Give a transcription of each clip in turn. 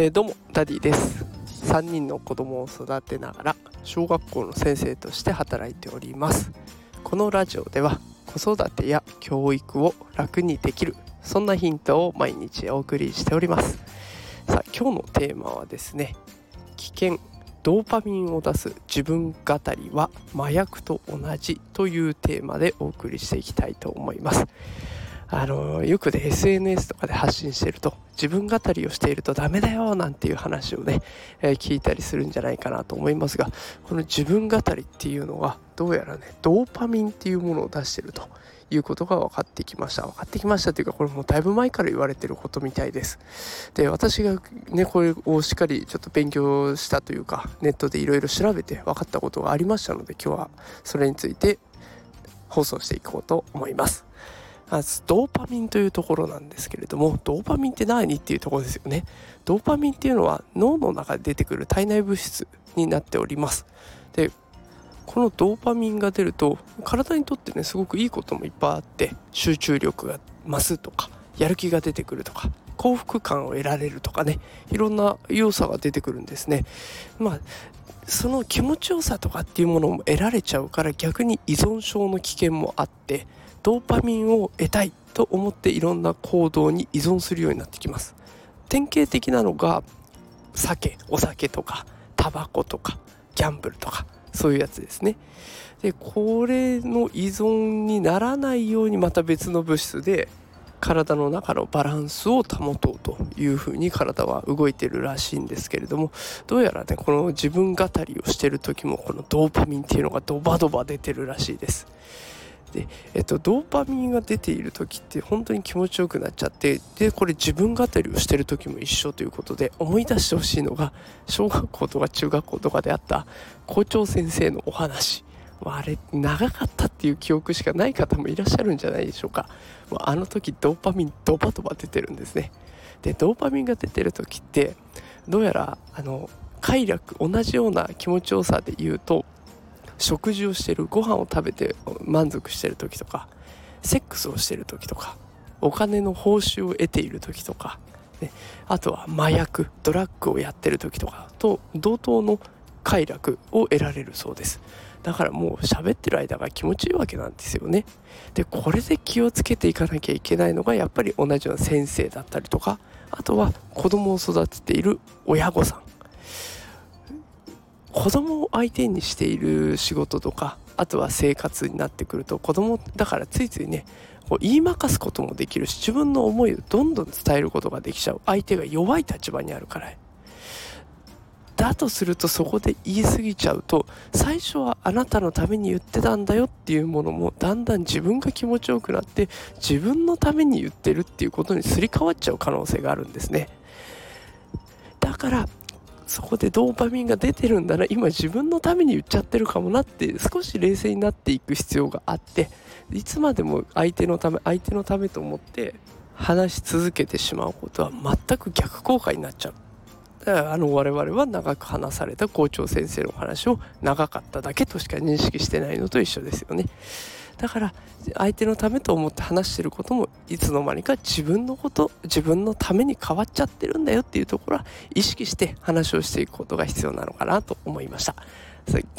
えー、どうもダディです。3人の子供を育てながら小学校の先生として働いております。このラジオでは子育てや教育を楽にできるそんなヒントを毎日お送りしております。さあ今日のテーマはですね危険ドーパミンを出す自分語りは麻薬と同じというテーマでお送りしていきたいと思います。あのよくね SNS とかで発信してると自分語りをしているとダメだよなんていう話をね、えー、聞いたりするんじゃないかなと思いますがこの自分語りっていうのはどうやらねドーパミンっていうものを出してるということが分かってきました。分かってきましたというかこれもうだいぶ前から言われてることみたいです。で私がねこれをしっかりちょっと勉強したというかネットでいろいろ調べて分かったことがありましたので今日はそれについて放送していこうと思います。まずドーパミンというところなんですけれどもドーパミンって何っていうところですよね。ドーパミンっていうのは脳の中で出てくる体内物質になっております。でこのドーパミンが出ると体にとってねすごくいいこともいっぱいあって集中力が増すとかやる気が出てくるとか幸福感を得られるとかねいろんな要素が出てくるんですね。まあその気持ちよさとかっていうものも得られちゃうから逆に依存症の危険もあってドーパミンを得たいと思っていろんな行動に依存するようになってきます。典型的なのが酒お酒とかタバコとかギャンブルとかそういうやつですね。でこれの依存にならないようにまた別の物質で体の中のバランスを保とうというふうに体は動いてるらしいんですけれどもどうやらねこの自分語りをしてる時もこのドーパミンっていうのがドバドバ出てるらしいです。で、えっと、ドーパミンが出ている時って本当に気持ちよくなっちゃってでこれ自分語りをしてる時も一緒ということで思い出してほしいのが小学校とか中学校とかであった校長先生のお話。あれ長かったっていう記憶しかない方もいらっしゃるんじゃないでしょうか。あの時ドーパミンドバドバ出てるんですね。でドーパミンが出てる時ってどうやらあの快楽同じような気持ちよさで言うと食事をしてるご飯を食べて満足してる時とかセックスをしてる時とかお金の報酬を得ている時とか、ね、あとは麻薬ドラッグをやってる時とかと同等の快楽を得られるそうです。だからもう喋ってる間が気持ちいいわけなんですよね。でこれで気をつけていかなきゃいけないのがやっぱり同じような先生だったりとかあとは子供を育てている親御さん。子供を相手にしている仕事とかあとは生活になってくると子供だからついついねこう言いまかすこともできるし自分の思いをどんどん伝えることができちゃう。相手が弱い立場にあるから。だとするとそこで言い過ぎちゃうと最初はあなたのために言ってたんだよっていうものもだんだん自分が気持ちよくなって自分のために言ってるっていうことにすり替わっちゃう可能性があるんですね。だからそこでドーパミンが出てるんだな。今自分のために言っちゃってるかもなって少し冷静になっていく必要があっていつまでも相手のため相手のためと思って話し続けてしまうことは全く逆効果になっちゃう。だからあの我々は長く話された校長先生の話を長かっただけとしか認識してないのと一緒ですよね。だから相手のためと思って話してることもいつの間にか自分のこと自分のために変わっちゃってるんだよっていうところは意識して話をしていくことが必要なのかなと思いました。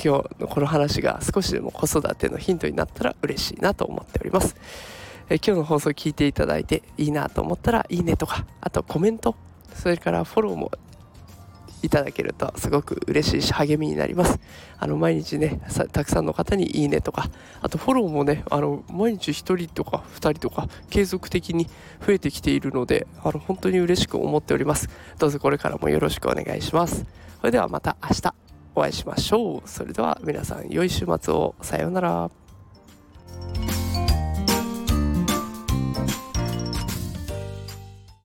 今日のこの話が少しでも子育てのヒントになったら嬉しいなと思っております。え今日の放送聞いていただいていいなと思ったらいいねとかあとコメントそれからフォローもいただけるとすごく嬉しいし励みになります。あの毎日ねたくさんの方にいいねとかあとフォローもねあの毎日1人とか2人とか継続的に増えてきているのであの本当に嬉しく思っております。どうぞこれからもよろしくお願いします。それではまた明日お会いしましょう。それでは皆さん良い週末を。さようなら。